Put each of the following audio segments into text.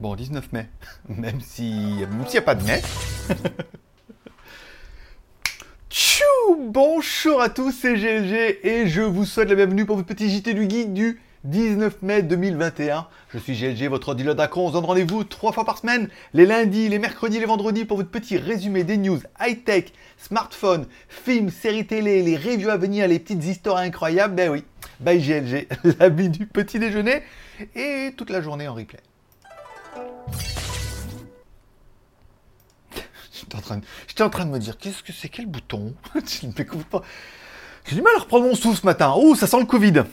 Bon, 19 mai, même si même s'il n'y a pas de mai. Tchou Bonjour à tous, c'est GLG et je vous souhaite la bienvenue pour votre petit JT du guide du 19 mai 2021. Je suis GLG, votre dealer d'acron. On se donne rendez-vous trois fois par semaine, les lundis, les mercredis, les vendredis, pour votre petit résumé des news high-tech, smartphone, films, séries télé, les reviews à venir, les petites histoires incroyables. Ben oui, bye GLG, l'habit du petit déjeuner et toute la journée en replay. J'étais en, train de... En train de me dire, qu'est-ce que c'est Quel bouton? Je ne m'écoute pas. J'ai du mal à reprendre mon souffle ce matin. Oh, ça sent le Covid.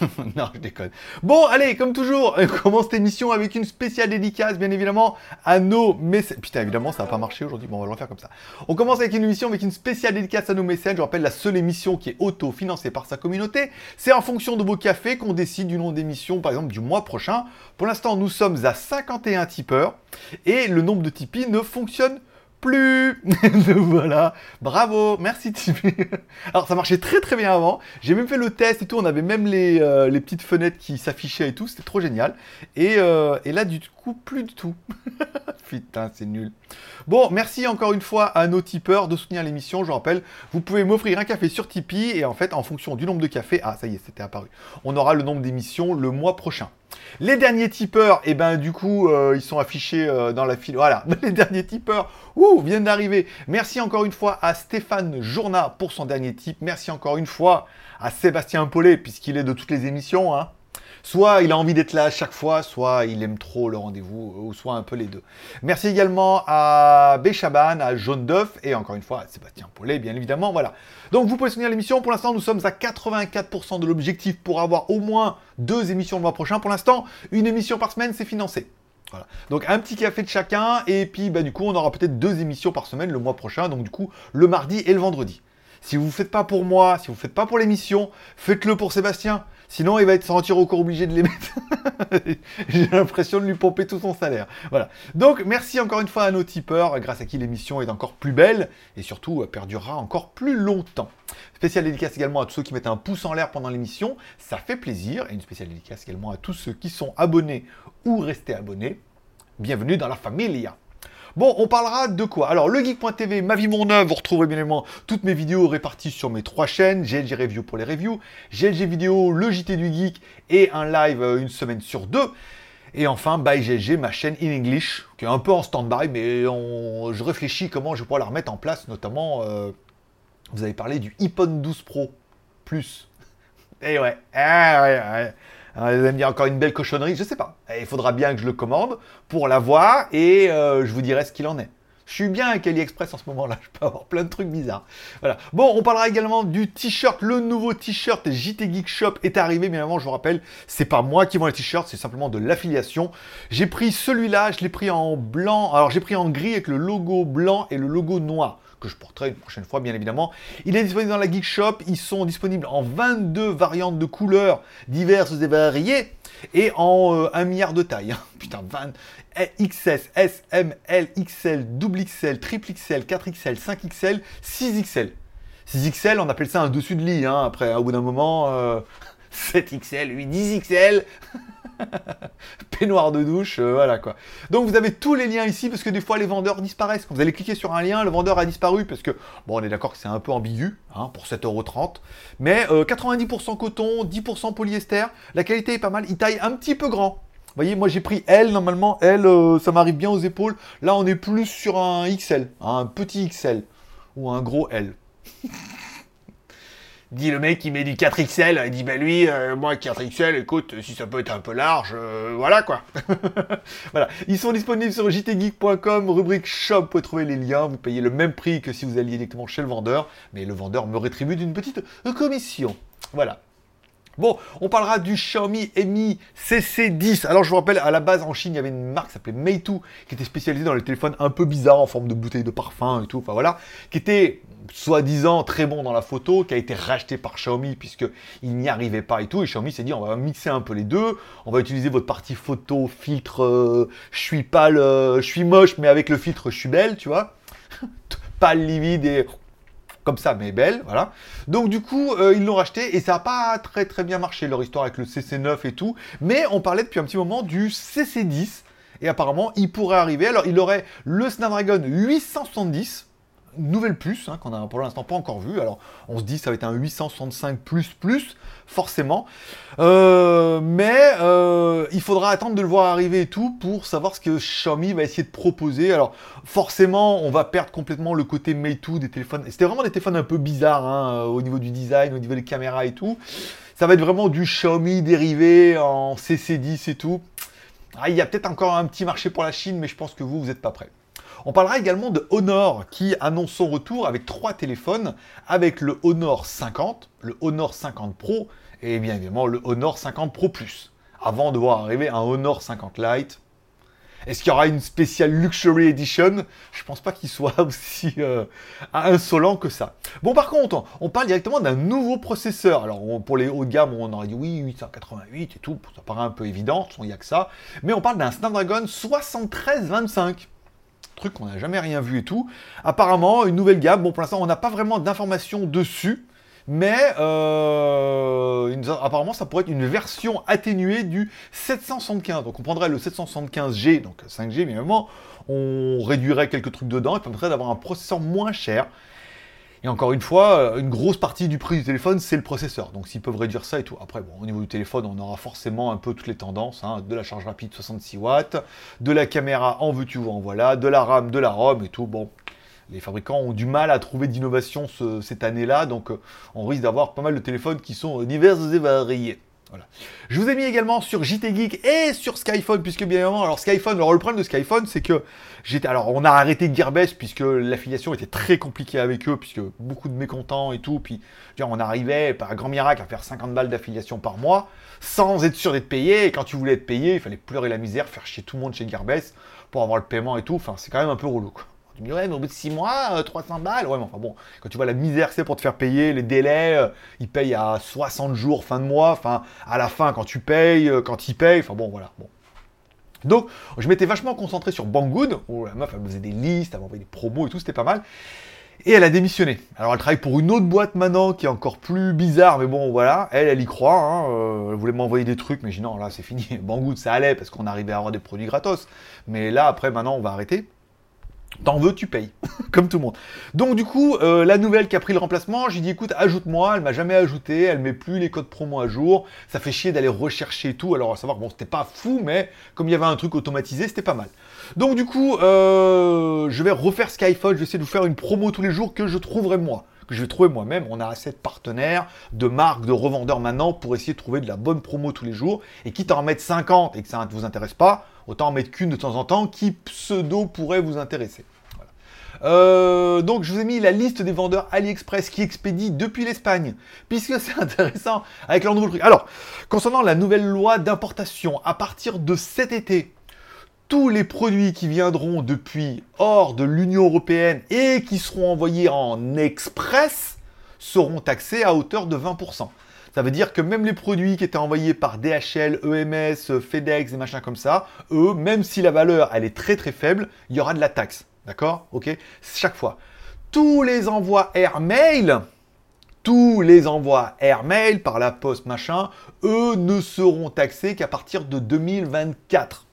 non, je déconne. Bon, allez, comme toujours, on commence cette émission avec une spéciale dédicace, bien évidemment, à nos mécènes. Putain, évidemment, ça n'a pas marché aujourd'hui. Bon, on va le faire comme ça. On commence avec une émission avec une spéciale dédicace à nos mécènes. Je rappelle, la seule émission qui est auto-financée par sa communauté. C'est en fonction de vos cafés qu'on décide du nom d'émission, par exemple, du mois prochain. Pour l'instant, nous sommes à 51 tipeurs et le nombre de Tipeee ne fonctionne pas voilà, bravo, merci. Alors ça marchait très très bien avant. J'ai même fait le test et tout. On avait même les, euh, petites fenêtres qui s'affichaient et tout. C'était trop génial. Et, euh, et, là du plus du tout. Putain, c'est nul. Bon, merci encore une fois à nos tipeurs de soutenir l'émission. Je rappelle, vous pouvez m'offrir un café sur Tipeee et en fait, en fonction du nombre de cafés, ah ça y est, c'était apparu. On aura le nombre d'émissions le mois prochain. Les derniers tipeurs, et eh ben du coup, euh, ils sont affichés euh, dans la file. Voilà, les derniers tipeurs, ouh, viennent d'arriver. Merci encore une fois à Stéphane Journa pour son dernier tip. Merci encore une fois à Sébastien Paulet, puisqu'il est de toutes les émissions. Hein. Soit il a envie d'être là à chaque fois, soit il aime trop le rendez-vous, ou soit un peu les deux. Merci également à Béchaban, à Jaune Duff, et encore une fois à Sébastien Paulet, bien évidemment. Voilà. Donc vous pouvez soutenir l'émission. Pour l'instant, nous sommes à 84% de l'objectif pour avoir au moins deux émissions le mois prochain. Pour l'instant, une émission par semaine, c'est financé. Donc un petit café de chacun, et puis bah, du coup, on aura peut-être deux émissions par semaine le mois prochain. Donc du coup, le mardi et le vendredi. Si vous ne faites pas pour moi, si vous ne faites pas pour l'émission, faites-le pour Sébastien. Sinon, il va être sentir encore obligé de les mettre. J'ai l'impression de lui pomper tout son salaire. Voilà. Donc, merci encore une fois à nos tipeurs, grâce à qui l'émission est encore plus belle et surtout euh, perdurera encore plus longtemps. Spéciale dédicace également à tous ceux qui mettent un pouce en l'air pendant l'émission, ça fait plaisir. Et une spéciale dédicace également à tous ceux qui sont abonnés ou restés abonnés. Bienvenue dans la familia. Bon, on parlera de quoi? Alors, le geek.tv, ma vie, mon œuvre, vous retrouverez bien évidemment toutes mes vidéos réparties sur mes trois chaînes, GLG Review pour les reviews, GLG Vidéo, le JT du Geek et un live euh, une semaine sur deux. Et enfin, by GLG, ma chaîne in English, qui est un peu en stand-by, mais je réfléchis comment je pouvoir la remettre en place, notamment, euh, vous avez parlé du iPhone 12 Pro Plus. Et ouais, ah ouais, ouais. Hein, vous allez me dire encore une belle cochonnerie, je sais pas. Il faudra bien que je le commande pour l'avoir et euh, je vous dirai ce qu'il en est. Je suis bien avec AliExpress en ce moment-là, je peux avoir plein de trucs bizarres. Voilà. Bon, on parlera également du t-shirt. Le nouveau t-shirt JT Geek Shop est arrivé, mais avant, je vous rappelle, c'est pas moi qui vends les t-shirts, c'est simplement de l'affiliation. J'ai pris celui-là, je l'ai pris en blanc. Alors, j'ai pris en gris avec le logo blanc et le logo noir que je porterai une prochaine fois, bien évidemment. Il est disponible dans la Geek Shop. Ils sont disponibles en 22 variantes de couleurs diverses et variées et en euh, un milliard de tailles. Hein. Putain, 20, XS, S, M, L, XL, double XL, triple XL, 4XL, 5XL, 6XL. 6XL, on appelle ça un dessus de lit, hein, après, au bout d'un moment, 7XL, 8, 10XL. peignoir de douche, euh, voilà quoi. Donc vous avez tous les liens ici parce que des fois les vendeurs disparaissent. Quand vous allez cliquer sur un lien, le vendeur a disparu parce que, bon, on est d'accord que c'est un peu ambigu hein, pour 7,30€. Mais 90% euh, coton, 10% polyester. La qualité est pas mal. Il taille un petit peu grand. Vous voyez, moi j'ai pris L, normalement L, euh, ça m'arrive bien aux épaules. Là on est plus sur un XL, hein, un petit XL ou un gros L. dit le mec qui met du 4XL, il dit ben lui, euh, moi 4XL, écoute, si ça peut être un peu large, euh, voilà quoi. voilà, ils sont disponibles sur jtgeek.com, rubrique shop, vous pouvez trouver les liens, vous payez le même prix que si vous alliez directement chez le vendeur, mais le vendeur me rétribue d'une petite commission. Voilà. Bon, on parlera du Xiaomi Mi CC10. Alors je vous rappelle, à la base en Chine, il y avait une marque qui s'appelait Meitu, qui était spécialisée dans les téléphones un peu bizarres en forme de bouteille de parfum et tout, enfin voilà, qui était soi-disant très bon dans la photo, qui a été racheté par Xiaomi puisqu'il n'y arrivait pas et tout. Et Xiaomi s'est dit on va mixer un peu les deux, on va utiliser votre partie photo, filtre, euh, je suis pâle, euh, je suis moche, mais avec le filtre je suis belle, tu vois. pâle, livide et comme ça, mais belle, voilà. Donc du coup, euh, ils l'ont racheté et ça n'a pas très très bien marché leur histoire avec le CC9 et tout. Mais on parlait depuis un petit moment du CC10 Et apparemment, il pourrait arriver. Alors, il aurait le Snapdragon 870, nouvelle puce, hein, qu'on a pour l'instant pas encore vu. Alors, on se dit ça va être un 865 plus plus, forcément. Euh, mais euh, il faudra attendre de le voir arriver et tout pour savoir ce que Xiaomi va essayer de proposer. Alors, forcément, on va perdre complètement le côté Meitu des téléphones. C'était vraiment des téléphones un peu bizarres hein, au niveau du design, au niveau des caméras et tout. Ça va être vraiment du Xiaomi dérivé en CC10 et tout. Ah, il y a peut-être encore un petit marché pour la Chine, mais je pense que vous, vous n'êtes pas prêts. On parlera également de Honor qui annonce son retour avec trois téléphones, avec le Honor 50, le Honor 50 Pro et bien évidemment le Honor 50 Pro Plus. Avant de voir arriver un Honor 50 Lite. Est-ce qu'il y aura une spéciale Luxury Edition? Je pense pas qu'il soit aussi euh, insolent que ça. Bon, par contre, on parle directement d'un nouveau processeur. Alors, pour les hauts de gamme, on aurait dit oui, 888 et tout, ça paraît un peu évident, il n'y a que ça. Mais on parle d'un Snapdragon 7325 truc qu'on n'a jamais rien vu et tout. Apparemment, une nouvelle gamme. Bon, pour l'instant, on n'a pas vraiment d'informations dessus. Mais euh, apparemment, ça pourrait être une version atténuée du 775. Donc, on prendrait le 775G, donc 5G, mais évidemment, on réduirait quelques trucs dedans et permettrait d'avoir un processeur moins cher. Et encore une fois, euh, une grosse partie du prix du téléphone, c'est le processeur. Donc s'ils peuvent réduire ça et tout. Après, bon, au niveau du téléphone, on aura forcément un peu toutes les tendances. Hein. de la charge rapide 66 watts, de la caméra en veux-tu en voilà, de la RAM, de la ROM et tout. Bon, les fabricants ont du mal à trouver d'innovation cette année-là. Donc euh, on risque d'avoir pas mal de téléphones qui sont divers et variés. Je vous ai mis également sur JT Geek et sur Skyphone, puisque bien évidemment, alors Skyphone, alors le problème de Skyphone, c'est que j'étais, alors on a arrêté Gearbest puisque l'affiliation était très compliquée avec eux, puisque beaucoup de mécontents et tout, puis on arrivait par grand miracle à faire 50 balles d'affiliation par mois, sans être sûr d'être payé, et quand tu voulais être payé, il fallait pleurer la misère, faire chier tout le monde chez Gearbest pour avoir le paiement et tout, enfin c'est quand même un peu relou. Tu me dis, ouais, mais au bout de 6 mois, 300 euh, balles. Ouais, mais enfin bon, quand tu vois la misère c'est pour te faire payer, les délais, euh, ils payent à 60 jours fin de mois, enfin, à la fin, quand tu payes, euh, quand ils payent, enfin bon, voilà. Bon. Donc, je m'étais vachement concentré sur Banggood, où la meuf, elle faisait des listes, elle m'envoyait des promos et tout, c'était pas mal. Et elle a démissionné. Alors elle travaille pour une autre boîte maintenant qui est encore plus bizarre, mais bon voilà, elle, elle y croit. Hein, elle voulait m'envoyer des trucs, mais j'ai dit non, là c'est fini. Banggood ça allait parce qu'on arrivait à avoir des produits gratos. Mais là après maintenant on va arrêter. T'en veux, tu payes, comme tout le monde. Donc du coup, euh, la nouvelle qui a pris le remplacement, j'ai dit écoute, ajoute-moi, elle m'a jamais ajouté, elle met plus les codes promo à jour, ça fait chier d'aller rechercher tout, alors à savoir, bon, c'était pas fou, mais comme il y avait un truc automatisé, c'était pas mal. Donc du coup, euh, je vais refaire Skyphone, je vais essayer de vous faire une promo tous les jours que je trouverai moi que je vais trouver moi-même. On a assez de partenaires, de marques, de revendeurs maintenant pour essayer de trouver de la bonne promo tous les jours. Et quitte à en mettre 50 et que ça ne vous intéresse pas, autant en mettre qu'une de temps en temps qui pseudo pourrait vous intéresser. Euh, donc je vous ai mis la liste des vendeurs AliExpress qui expédient depuis l'Espagne, puisque c'est intéressant avec leur nouveau truc. Alors, concernant la nouvelle loi d'importation, à partir de cet été, tous les produits qui viendront depuis hors de l'Union européenne et qui seront envoyés en express seront taxés à hauteur de 20%. Ça veut dire que même les produits qui étaient envoyés par DHL, EMS, FedEx et machin comme ça, eux, même si la valeur elle est très très faible, il y aura de la taxe. D'accord? Ok? Chaque fois. Tous les envois airmail, tous les envois airmail par la poste machin, eux ne seront taxés qu'à partir de 2024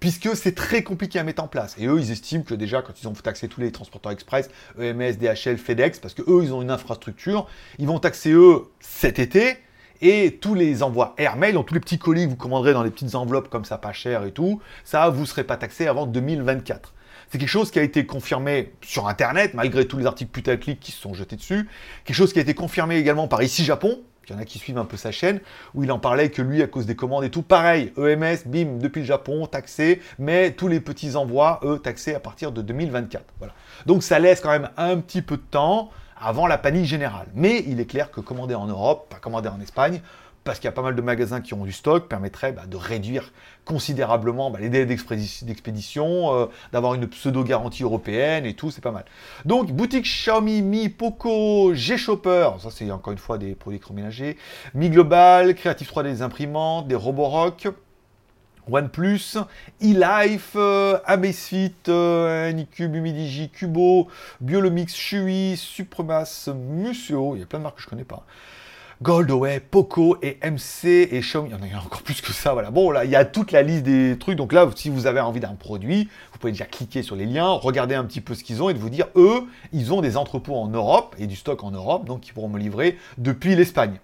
puisque c'est très compliqué à mettre en place. Et eux, ils estiment que déjà, quand ils ont taxé tous les transporteurs express, EMS, DHL, FedEx, parce que eux, ils ont une infrastructure, ils vont taxer eux cet été, et tous les envois airmail, donc tous les petits colis que vous commanderez dans les petites enveloppes comme ça, pas cher et tout, ça, vous ne serez pas taxé avant 2024. C'est quelque chose qui a été confirmé sur Internet, malgré tous les articles putaclic qui se sont jetés dessus. Quelque chose qui a été confirmé également par ici Japon, il y en a qui suivent un peu sa chaîne, où il en parlait que lui, à cause des commandes et tout, pareil, EMS, bim, depuis le Japon, taxé, mais tous les petits envois, eux, taxés à partir de 2024. Voilà. Donc ça laisse quand même un petit peu de temps avant la panique générale. Mais il est clair que commander en Europe, pas commander en Espagne, parce qu'il y a pas mal de magasins qui ont du stock, permettrait bah, de réduire considérablement bah, les délais d'expédition, euh, d'avoir une pseudo-garantie européenne et tout, c'est pas mal. Donc, boutique Xiaomi, Mi, Poco, G-Shopper, ça c'est encore une fois des produits électroménagers, Mi Global, Creative 3D des imprimantes, des Roborock, OnePlus, eLife, euh, Amazfit, euh, Anycube, Humidigi, Cubo, Biolomix, Shui, Supremas, Museo, il y a plein de marques que je connais pas. Goldaway, Poco et MC et Xiaomi. Il y en a encore plus que ça, voilà. Bon, là, il y a toute la liste des trucs. Donc là, si vous avez envie d'un produit, vous pouvez déjà cliquer sur les liens, regarder un petit peu ce qu'ils ont et de vous dire, eux, ils ont des entrepôts en Europe et du stock en Europe, donc ils pourront me livrer depuis l'Espagne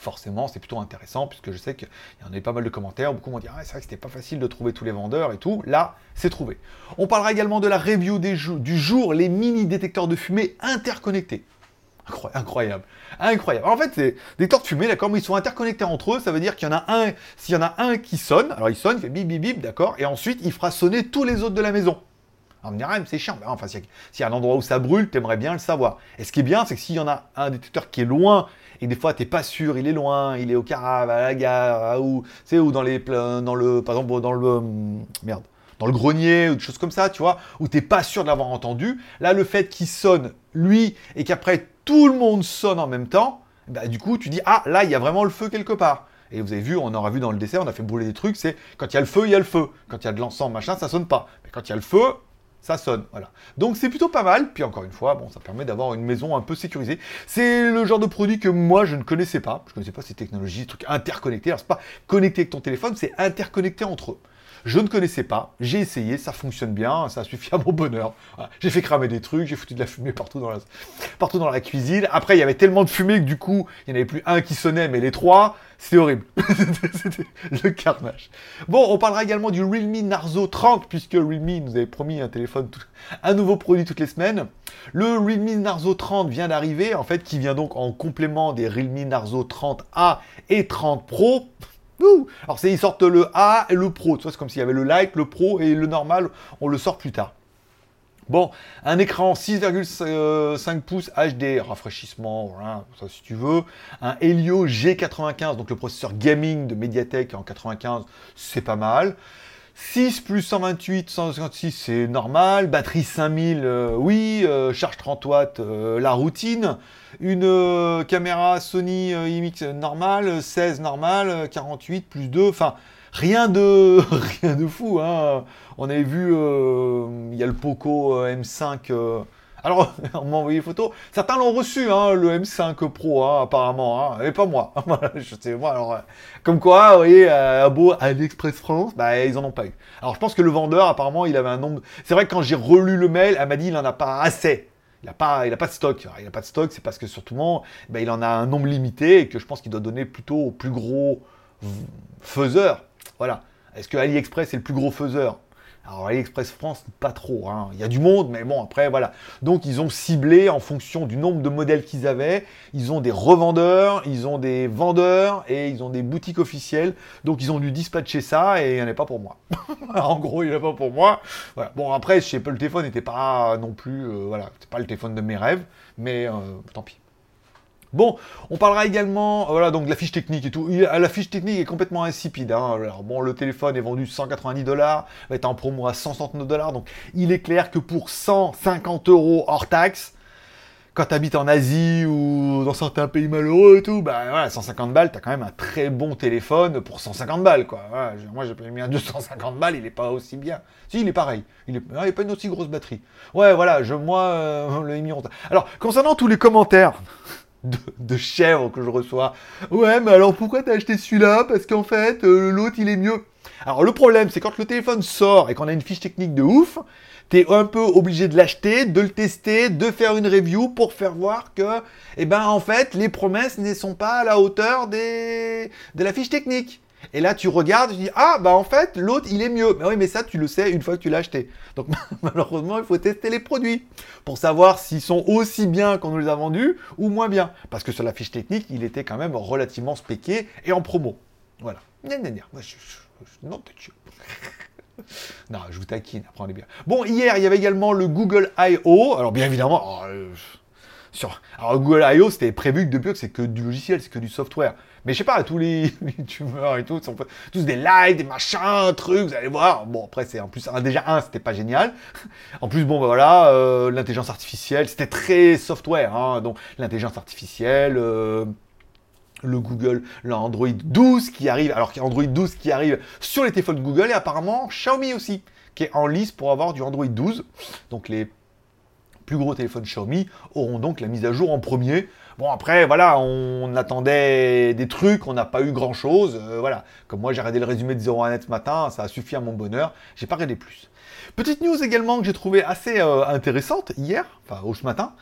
forcément, c'est plutôt intéressant, puisque je sais qu'il y en a eu pas mal de commentaires, beaucoup m'ont dit, ah, c'est vrai que c'était pas facile de trouver tous les vendeurs et tout, là, c'est trouvé. On parlera également de la review du jour, les mini détecteurs de fumée interconnectés. Incroyable, incroyable. en fait, c'est des détecteurs de fumée, d'accord, mais ils sont interconnectés entre eux, ça veut dire qu'il y en a un, s'il y en a un qui sonne, alors il sonne, il fait bip bip bip, d'accord, et ensuite il fera sonner tous les autres de la maison. Alors on ah, c'est chiant. Mais enfin, s'il y, a un endroit où ça brûle, t'aimerais bien le savoir. Et ce qui est bien, c'est que s'il y en a un détecteur qui est loin et des fois t'es pas sûr, il est loin, il est au Carave, à la gare, ou c'est ou dans les dans le par exemple dans le hum, merde dans le grenier ou des choses comme ça, tu vois, où t'es pas sûr de l'avoir entendu. Là, le fait qu'il sonne lui et qu'après tout le monde sonne en même temps, bah, du coup, tu dis ah là, il y a vraiment le feu quelque part. Et vous avez vu, on aura vu dans le dessert, on a fait brûler des trucs, c'est quand il y a le feu, il y a le feu. Quand il y a de l'encens, machin, ça sonne pas. Mais quand il y a le feu, ça sonne, voilà. Donc c'est plutôt pas mal, puis encore une fois, bon, ça permet d'avoir une maison un peu sécurisée. C'est le genre de produit que moi je ne connaissais pas, je ne connaissais pas ces technologies, ces trucs interconnectés. Alors c'est pas connecté avec ton téléphone, c'est interconnecté entre eux. Je ne connaissais pas, j'ai essayé, ça fonctionne bien, ça suffit à mon bonheur. J'ai fait cramer des trucs, j'ai foutu de la fumée partout dans la, cuisine. Après, il y avait tellement de fumée que du coup, il n'y en avait plus un qui sonnait, mais les trois, c'était horrible. c'était le carnage. Bon, on parlera également du Realme Narzo 30, puisque Realme nous avait promis un téléphone, un nouveau produit toutes les semaines. Le Realme Narzo 30 vient d'arriver, en fait, qui vient donc en complément des Realme Narzo 30A et 30 Pro. Alors, c'est, ils sortent le A et le Pro. Tu vois, c'est comme s'il y avait le Lite, le Pro et le normal. On le sort plus tard. Bon, un écran 6,5 pouces HD, rafraîchissement, voilà, si tu veux. Un Helio G95, donc le processeur gaming de Mediatek en 95, c'est pas mal. 6 plus 128, 156, c'est normal. Batterie 5000, euh, oui. Euh, charge 30 watts, euh, la routine. Une caméra Sony IMX normale, 16 normale, 48 plus 2. Enfin, rien de, rien de fou. Hein. On avait vu, il y a le Poco M5 alors, on m'a envoyé des photos. Certains l'ont reçu, hein, le M5 Pro, hein, apparemment, hein, et pas moi. je sais, euh, comme quoi, vous voyez, à beau AliExpress France, bah, ils en ont pas eu. Alors, je pense que le vendeur, apparemment, il avait un nombre. C'est vrai que quand j'ai relu le mail, elle m'a dit, il en a pas assez. Il n'a pas, il a pas de stock. il n'a pas de stock, c'est parce que surtout, bah, il en a un nombre limité et que je pense qu'il doit donner plutôt au plus gros faiseur. Voilà. Est-ce que AliExpress est le plus gros faiseur? Alors AliExpress France, pas trop. Hein. Il y a du monde, mais bon, après, voilà. Donc ils ont ciblé en fonction du nombre de modèles qu'ils avaient. Ils ont des revendeurs, ils ont des vendeurs et ils ont des boutiques officielles. Donc ils ont dû dispatcher ça et il n'y en a pas pour moi. en gros, il n'y en a pas pour moi. Bon, après, je sais pas, le téléphone n'était pas non plus, euh, voilà, c'est pas le téléphone de mes rêves, mais euh, tant pis. Bon, on parlera également, euh, voilà, donc de la fiche technique et tout. La fiche technique est complètement insipide. Hein. Alors, bon, le téléphone est vendu 190 dollars, va être en promo à 169 dollars. Donc, il est clair que pour 150 euros hors taxe, quand tu habites en Asie ou dans certains pays malheureux et tout, bah voilà, 150 balles, t'as quand même un très bon téléphone pour 150 balles, quoi. moi, j'ai payé un 250 balles, il est pas aussi bien. Si, il est pareil. Il est, ah, il pas une aussi grosse batterie. Ouais, voilà, je, moi, euh, le Mi Alors, concernant tous les commentaires, de, chèvres que je reçois. Ouais, mais alors pourquoi t'as acheté celui-là? Parce qu'en fait, euh, l'autre il est mieux. Alors le problème, c'est quand le téléphone sort et qu'on a une fiche technique de ouf, t'es un peu obligé de l'acheter, de le tester, de faire une review pour faire voir que, eh ben en fait, les promesses ne sont pas à la hauteur des... de la fiche technique. Et là, tu regardes, tu dis ah bah en fait l'autre il est mieux. Mais oui, mais ça tu le sais une fois que tu l'as acheté. Donc malheureusement, il faut tester les produits pour savoir s'ils sont aussi bien qu'on nous les a vendus ou moins bien. Parce que sur la fiche technique, il était quand même relativement spéqué et en promo. Voilà. non, non, je vous taquine, après on est bien. Bon, hier, il y avait également le Google I.O. Alors, bien évidemment, oh, euh, sur... Google I.O., c'était prévu que depuis que c'est que du logiciel, c'est que du software. Mais je sais pas, tous les youtubeurs et tout, sont tous des lives, des machins, trucs, vous allez voir. Bon, après, c'est en plus, déjà, un, c'était pas génial. En plus, bon, bah, voilà, euh, l'intelligence artificielle, c'était très software, hein, donc l'intelligence artificielle, euh, le Google, l'Android 12 qui arrive, alors qu'il y a Android 12 qui arrive sur les téléphones Google et apparemment Xiaomi aussi, qui est en lice pour avoir du Android 12. Donc les plus gros téléphones Xiaomi auront donc la mise à jour en premier Bon, après, voilà, on attendait des trucs, on n'a pas eu grand chose. Euh, voilà, comme moi, j'ai regardé le résumé de 01 Net ce matin, ça a suffi à mon bonheur. J'ai pas regardé plus. Petite news également que j'ai trouvé assez euh, intéressante hier, enfin, au ce matin.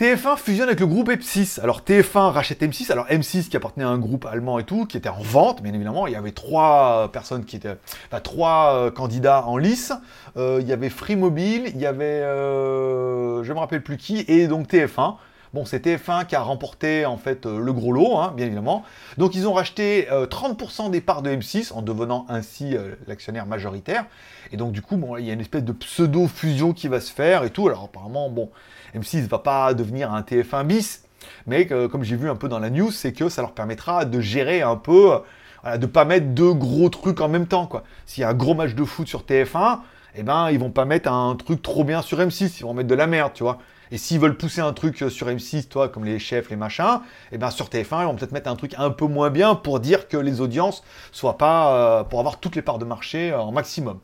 TF1 fusionne avec le groupe M6. Alors TF1 rachète M6. Alors M6 qui appartenait à un groupe allemand et tout, qui était en vente, bien évidemment. Il y avait trois personnes qui étaient, enfin trois euh, candidats en lice. Euh, il y avait Free Mobile, il y avait, euh, je me rappelle plus qui, et donc TF1. Bon, c'est TF1 qui a remporté en fait le gros lot, hein, bien évidemment. Donc ils ont racheté 30% des parts de M6 en devenant ainsi l'actionnaire majoritaire. Et donc du coup, bon, il y a une espèce de pseudo fusion qui va se faire et tout. Alors apparemment, bon, M6 va pas devenir un TF1 bis, mais comme j'ai vu un peu dans la news, c'est que ça leur permettra de gérer un peu, voilà, de pas mettre deux gros trucs en même temps. quoi. S'il y a un gros match de foot sur TF1, eh ben ils vont pas mettre un truc trop bien sur M6, ils vont mettre de la merde, tu vois. Et s'ils veulent pousser un truc sur M6, toi, comme les chefs, les machins, eh ben sur TF1, ils vont peut-être mettre un truc un peu moins bien pour dire que les audiences soient pas, euh, pour avoir toutes les parts de marché en maximum.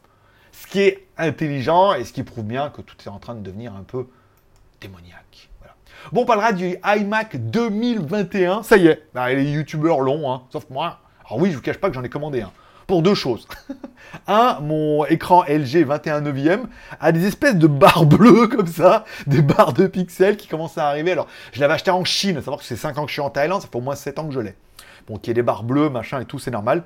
Ce qui est intelligent et ce qui prouve bien que tout est en train de devenir un peu démoniaque. Bon, on parlera du iMac 2021. Ça y est, bah, les youtubeurs l'ont, hein, sauf moi. Alors oui, je vous cache pas que j'en ai commandé un. Pour deux choses. un, mon écran LG 21 neuvième a des espèces de barres bleues comme ça, des barres de pixels qui commencent à arriver. Alors, je l'avais acheté en Chine, à savoir que c'est 5 ans que je suis en Thaïlande, ça fait au moins 7 ans que je l'ai. Bon, qu'il y ait des barres bleues, machin et tout, c'est normal.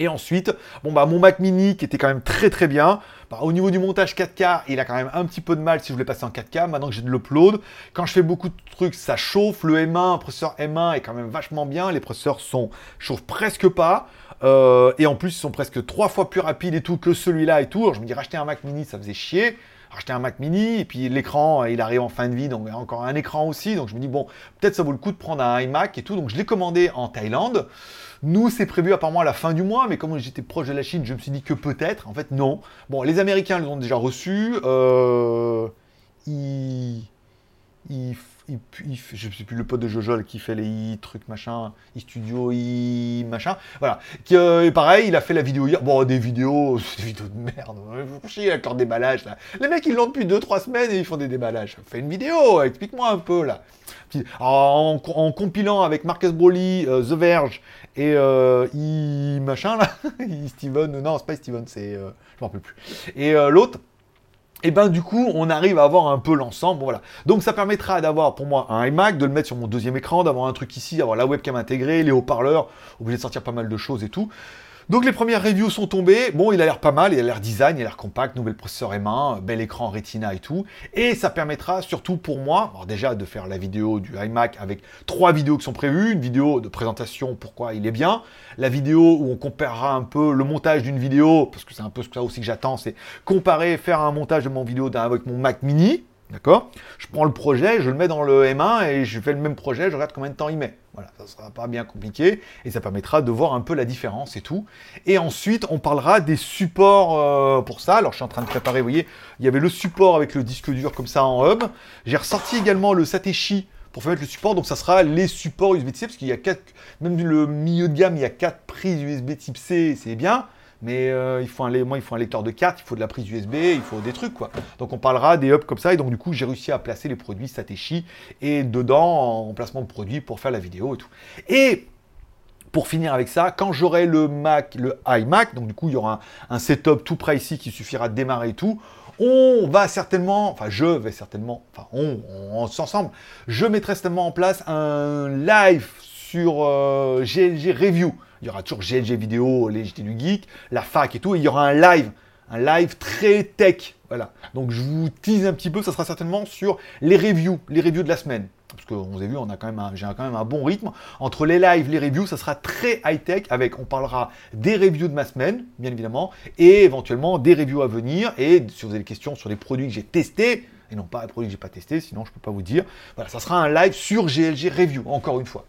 Et ensuite, bon bah mon Mac Mini qui était quand même très très bien. Bah, au niveau du montage 4K, il a quand même un petit peu de mal si je voulais passer en 4K. Maintenant que j'ai de l'upload, quand je fais beaucoup de trucs, ça chauffe. Le M1, un processeur M1 est quand même vachement bien. Les processeurs sont chauffent presque pas. Euh, et en plus, ils sont presque trois fois plus rapides et tout que celui-là et tout. Alors je me dis racheter un Mac Mini, ça faisait chier racheter un Mac mini, et puis l'écran, il arrive en fin de vie, donc a encore un écran aussi. Donc je me dis, bon, peut-être ça vaut le coup de prendre un iMac et tout. Donc je l'ai commandé en Thaïlande. Nous, c'est prévu apparemment à la fin du mois, mais comme j'étais proche de la Chine, je me suis dit que peut-être. En fait, non. Bon, les Américains les ont déjà reçus. Euh, ils, ils, je ne sais plus le pote de Jojol qui fait les trucs machin, i studio, i machin, voilà. Qui, euh, pareil, il a fait la vidéo hier. Bon, des vidéos, des vidéos de merde. Vous chier avec leur déballage. Les mecs ils l'ont depuis 2-3 semaines et ils font des déballages. Fais une vidéo, explique-moi un peu là. en, compilant avec Marcus Broly, euh, The Verge et euh, I machin là, Steven, non c'est pas Steven, c'est, je m'en rappelle plus. Et l'autre et ben du coup, on arrive à avoir un peu l'ensemble. voilà. Donc ça permettra d'avoir pour moi un iMac, de le mettre sur mon deuxième écran, d'avoir un truc ici, d'avoir la webcam intégrée, les haut-parleurs, obligé de sortir pas mal de choses et tout. Donc les premières reviews sont tombées. Bon, il a l'air pas mal, il a l'air design, il a l'air compact, nouvel processeur M1, bel écran Retina et tout. Et ça permettra surtout pour moi, alors déjà de faire la vidéo du iMac avec trois vidéos qui sont prévues, une vidéo de présentation pourquoi il est bien, la vidéo où on comparera un peu le montage d'une vidéo, parce que c'est un peu ça aussi que j'attends, c'est comparer, faire un montage de mon vidéo avec mon Mac mini, D'accord? Je prends le projet, je le mets dans le M1 et je fais le même projet, je regarde combien de temps il met. Voilà, ça ne sera pas bien compliqué et ça permettra de voir un peu la différence et tout. Et ensuite, on parlera des supports euh, pour ça. Alors, je suis en train de préparer, vous voyez, il y avait le support avec le disque dur comme ça en hub. J'ai ressorti également le Satechi pour faire mettre le support. Donc, ça sera les supports USB-C parce qu'il y a quatre, même le milieu de gamme, il y a quatre prises USB type C, c'est bien mais euh, il, faut un, un lecteur de carte, il faut de la prise USB, il faut des trucs, quoi. Donc on parlera des hubs comme ça, et donc du coup, j'ai réussi à placer les produits Satechi, et dedans, en placement de produits pour faire la vidéo et tout. Et pour finir avec ça, quand j'aurai le Mac, le iMac, donc du coup, il y aura un, setup tout prêt ici qui suffira de démarrer et tout, on va certainement, enfin je vais certainement, enfin on, on, je mettrai certainement en place un live sur euh, GLG Review. Il y aura toujours GLG vidéo, les du geek, la fac et tout, et il y aura un live, un live très tech. Voilà. Donc je vous tease un petit peu, ça sera certainement sur les reviews, les reviews de la semaine. Parce que vous vu, a même j'ai quand même un bon rythme. Entre les lives, les reviews, ça sera très high-tech avec, on parlera des reviews de ma semaine, bien évidemment, et éventuellement des reviews à venir. Et si vous avez des questions sur les produits que j'ai testés, et non pas les produits que j'ai pas testés, sinon je peux pas vous dire. Voilà, ça sera un live sur GLG Review, encore une fois.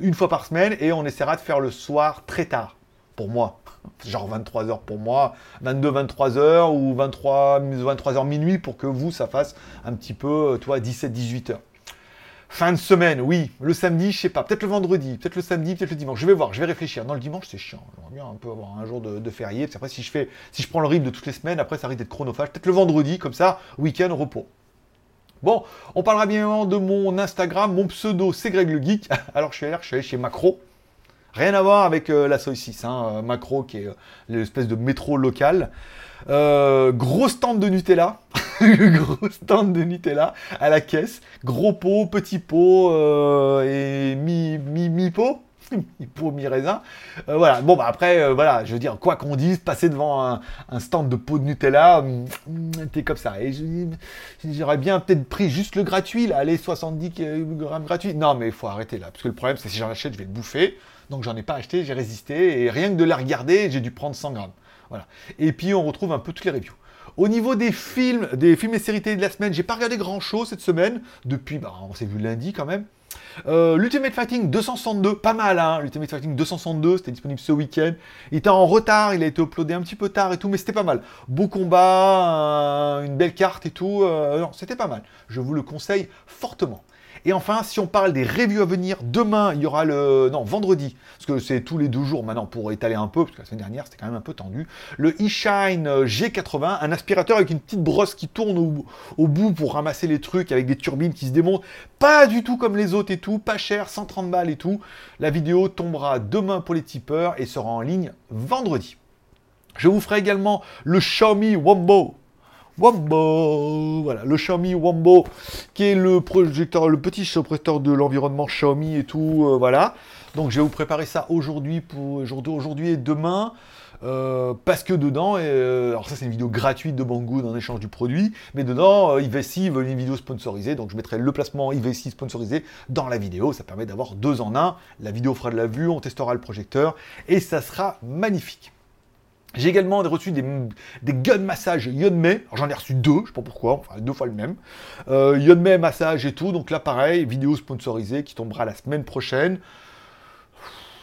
Une fois par semaine et on essaiera de faire le soir très tard pour moi. Genre 23h pour moi, 22, 23h ou 23, 23h minuit pour que vous, ça fasse un petit peu, toi, 17, 18h. Fin de semaine, oui. Le samedi, je sais pas. Peut-être le vendredi, peut-être le samedi, peut-être le dimanche. Je vais voir, je vais réfléchir. Non, le dimanche, c'est chiant. J'aimerais bien un peu avoir un jour de, férié. Parce après, si je fais, si je prends le rythme de toutes les semaines, après, ça risque d'être chronophage. Peut-être le vendredi, comme ça, week-end, repos. Bon, on parlera bien de mon Instagram, mon pseudo c'est Greg le Geek. Alors je je suis allé chez Macro. Rien à voir avec euh, la Soy 6, hein, euh, Macro qui est euh, l'espèce de métro local. Euh, gros stand de Nutella, gros stand de Nutella à la caisse, gros pot, petit pot et mi, mi, mi pot, mi pot, mi raisin. Euh, voilà, bon bah après, euh, voilà, je veux dire, quoi qu'on dise, passer devant un, stand de pot de Nutella, hum, hum, t'es comme ça. Et j'aurais bien peut-être pris juste le gratuit, là, allez, 70 grammes gratuit. Non, mais il faut arrêter là, parce que le problème, c'est si j'en achète, je vais le bouffer. Donc j'en ai pas acheté, j'ai résisté, et rien que de la regarder, j'ai dû prendre 100 grammes. Voilà. Et puis on retrouve un peu toutes les reviews. Au niveau des films, des films et séries de la semaine, j'ai pas regardé grand chose cette semaine, depuis, bah, on s'est vu lundi quand même. Euh, L'Ultimate Fighting 262, pas mal hein, l'Ultimate Fighting 262, c'était disponible ce week-end. Il était en retard, il a été uploadé un petit peu tard et tout, mais c'était pas mal. Beau combat, un- une belle carte et tout, euh, non, c'était pas mal. Je vous le conseille fortement. Et enfin, si on parle des reviews à venir, demain, il y aura le... Non, vendredi, parce que c'est tous les deux jours maintenant pour étaler un peu, parce que la semaine dernière, c'était quand même un peu tendu. Le eShine euh, G80, un aspirateur avec une petite brosse qui tourne au, bout pour ramasser les trucs, avec des turbines qui se démontent. Pas du tout comme les autres et tout, pas cher, 130 balles et tout. La vidéo tombera demain pour les tipeurs et sera en ligne vendredi. Je vous ferai également le Xiaomi Wombo. Wombo, voilà, le Xiaomi Wombo, qui est le projecteur, le petit projecteur de l'environnement Xiaomi et tout, euh, voilà. Donc je vais vous préparer ça aujourd'hui pour aujourd'hui et demain. euh, parce que dedans, euh, alors ça c'est une vidéo gratuite de Banggood en échange du produit, mais dedans, euh, Ivesi veut une vidéo sponsorisée, donc je mettrai le placement Ivesi sponsorisé dans la vidéo, ça permet d'avoir deux en un, la vidéo fera de la vue, on testera le projecteur, et ça sera magnifique. J'ai également reçu des, des gun massages Yonmei. J'en ai reçu deux, je sais pas pourquoi, enfin deux fois le même. Euh, Yonmei massage et tout, donc là pareil, vidéo sponsorisée qui tombera la semaine prochaine.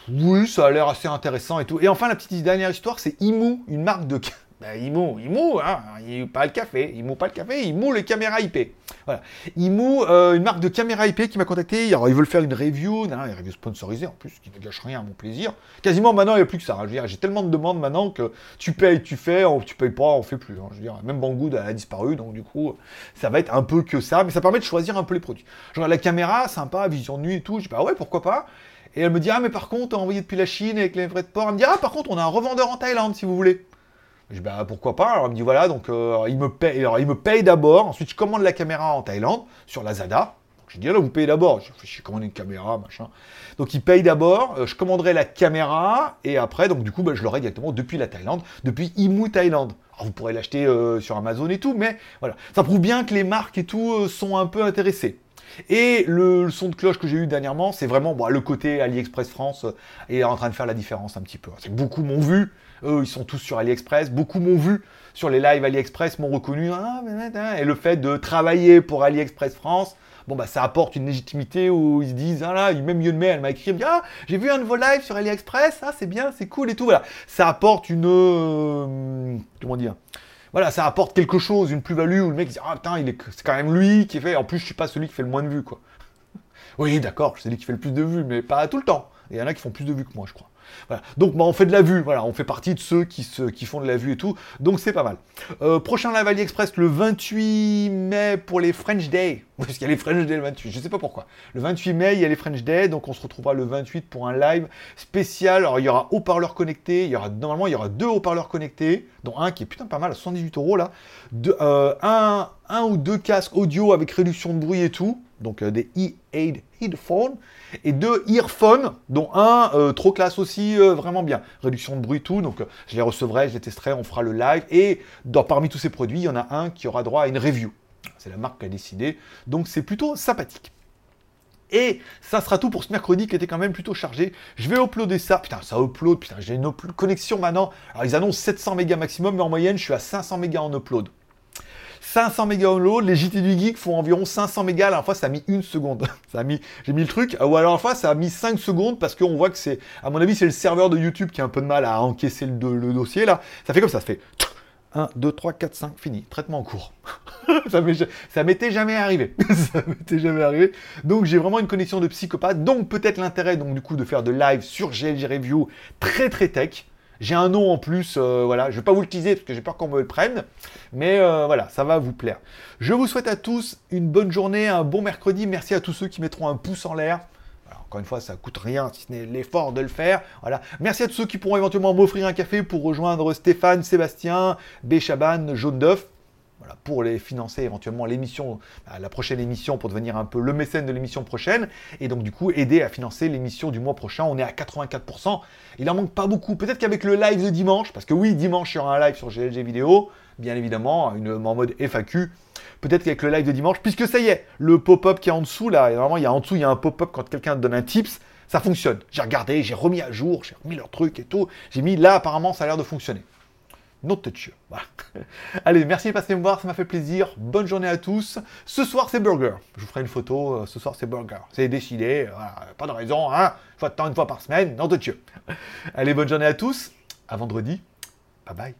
Oui, ça a l'air assez intéressant et tout. Et enfin la petite dernière histoire, c'est Imu, une marque de... Ben, Imu, Imu, hein, il pas le café, Imu pas le café, Imu les caméras IP. Voilà. Imu, euh, une marque de caméra IP qui m'a contacté. Alors, ils veulent faire une review, une review sponsorisée en plus, qui ne gâche rien à mon plaisir. Quasiment maintenant, il n'y a plus que ça. hein. Je veux dire, j'ai tellement de demandes maintenant que tu payes, tu fais, on- tu payes pas, on fait plus. hein. Je veux dire, même Banggood a disparu, donc du coup, ça va être un peu que ça, mais ça permet de choisir un peu les produits. Genre la caméra, sympa, vision de nuit et tout. Je dis, bah ouais, pourquoi pas. Et elle me dit, ah, mais par contre, envoyé depuis la Chine avec les vrais de port. Elle me dit, ah, par contre, on a un revendeur en Thaïlande si vous voulez. Je dis, bah pourquoi pas? Alors elle me dit voilà, donc euh, il me paye, alors il me paye d'abord, ensuite je commande la caméra en Thaïlande, sur Lazada. Donc je dis ah, là vous payez d'abord, je fais commande une caméra, machin. Donc il paye d'abord, euh, je commanderai la caméra, et après, donc du coup, bah, je l'aurai directement depuis la Thaïlande, depuis Imu Thaïlande. Alors vous pourrez l'acheter euh, sur Amazon et tout, mais voilà. Ça prouve bien que les marques et tout sont un peu intéressées. Et le, son de cloche que j'ai eu dernièrement, c'est vraiment bon, le côté AliExpress France est en train de faire la différence un petit peu. C'est beaucoup m'ont vu, eux ils sont tous sur AliExpress, beaucoup m'ont vu sur les lives AliExpress, m'ont reconnu, ah, et le fait de travailler pour AliExpress France, bon bah ça apporte une légitimité où ils se disent, ah là, même Yunmei, elle m'a écrit, ah, j'ai vu un de vos lives sur AliExpress, ah c'est bien, c'est cool et tout, voilà. Ça apporte une, euh, comment dire, voilà, ça apporte quelque chose, une plus-value où le mec dit Ah putain, il est... c'est quand même lui qui fait. En plus, je suis pas celui qui fait le moins de vues, quoi. Oui, d'accord, c'est lui qui fait le plus de vues, mais pas tout le temps. Il y en a qui font plus de vues que moi, je crois. Voilà. Donc, bah, on fait de la vue, voilà, on fait partie de ceux qui, se... qui font de la vue et tout. Donc, c'est pas mal. Euh, prochain live AliExpress le 28 mai pour les French Day. Parce qu'il y a les French Day le 28, je sais pas pourquoi. Le 28 mai, il y a les French Day, donc on se retrouvera le 28 pour un live spécial. Alors, il y aura haut-parleurs connectés, il y aura, normalement, il y aura deux haut-parleurs connectés, dont un qui est putain pas mal, à 78 euros là. Deux, euh, un ou deux casques audio avec réduction de bruit et tout, donc euh, des e-aid headphones, et deux earphones, dont un euh, trop classe aussi, euh, vraiment bien. Réduction de bruit, tout, donc je les recevrai, je les testerai, on fera le live, et parmi tous ces produits, il y en a un qui aura droit à une review. C'est la marque qui a décidé, donc c'est plutôt sympathique. Et ça sera tout pour ce mercredi qui était quand même plutôt chargé. Je vais uploader ça. Putain, ça upload. Putain, j'ai une connexion maintenant. Alors, ils annoncent 700 mégas maximum, mais en moyenne, je suis à 500 mégas en upload. 500 mégas en upload. Les JT du Geek font environ 500 mégas. La fois, ça a mis une seconde. Ça a mis, j'ai mis le truc. Ou alors, la fois, ça a mis 5 secondes parce qu'on voit que c'est, à mon avis, c'est le serveur de YouTube qui a un peu de mal à encaisser le, dossier là. Ça fait comme ça. Ça fait 1, 2, 3, 4, 5, fini. Traitement en cours. ça m'était jamais arrivé. ça m'était jamais arrivé. Donc j'ai vraiment une connexion de psychopathe. Donc peut-être l'intérêt donc du coup de faire de live sur GLG Review très très tech. J'ai un nom en plus, euh, voilà, je vais pas vous le teaser parce que j'ai peur qu'on me le prenne, mais euh, voilà, ça va vous plaire. Je vous souhaite à tous une bonne journée, un bon mercredi. Merci à tous ceux qui mettront un pouce en l'air. encore une fois, ça coûte rien si ce n'est l'effort de le faire. Voilà. Merci à tous ceux qui pourront éventuellement m'offrir un café pour rejoindre Stéphane, Sébastien, Béchaban, Jaune d'œuf pour les financer éventuellement l'émission, la prochaine émission pour devenir un peu le mécène de l'émission prochaine et donc du coup aider à financer l'émission du mois prochain. On est à 84%. Il en manque pas beaucoup. Peut-être qu'avec le live de dimanche, parce que oui, dimanche il y aura un live sur GLG vidéo, bien évidemment, une, en mode FAQ. Peut-être qu'avec le live de dimanche, puisque ça y est, le pop-up qui est en dessous là, normalement il y a en dessous il y a un pop-up quand quelqu'un donne un tips, ça fonctionne. J'ai regardé, j'ai remis à jour, j'ai remis leur truc et tout. J'ai mis là apparemment ça a l'air de fonctionner. Not touch. Voilà. Allez, merci de passer me voir, ça m'a fait plaisir. Bonne journée à tous. Ce soir, c'est burger. Je vous ferai une photo. Euh, ce soir, c'est burger. C'est décidé. Pas de raison, hein. Faut temps une fois par semaine. Not touch. Allez, bonne journée à tous. À vendredi. Bye bye.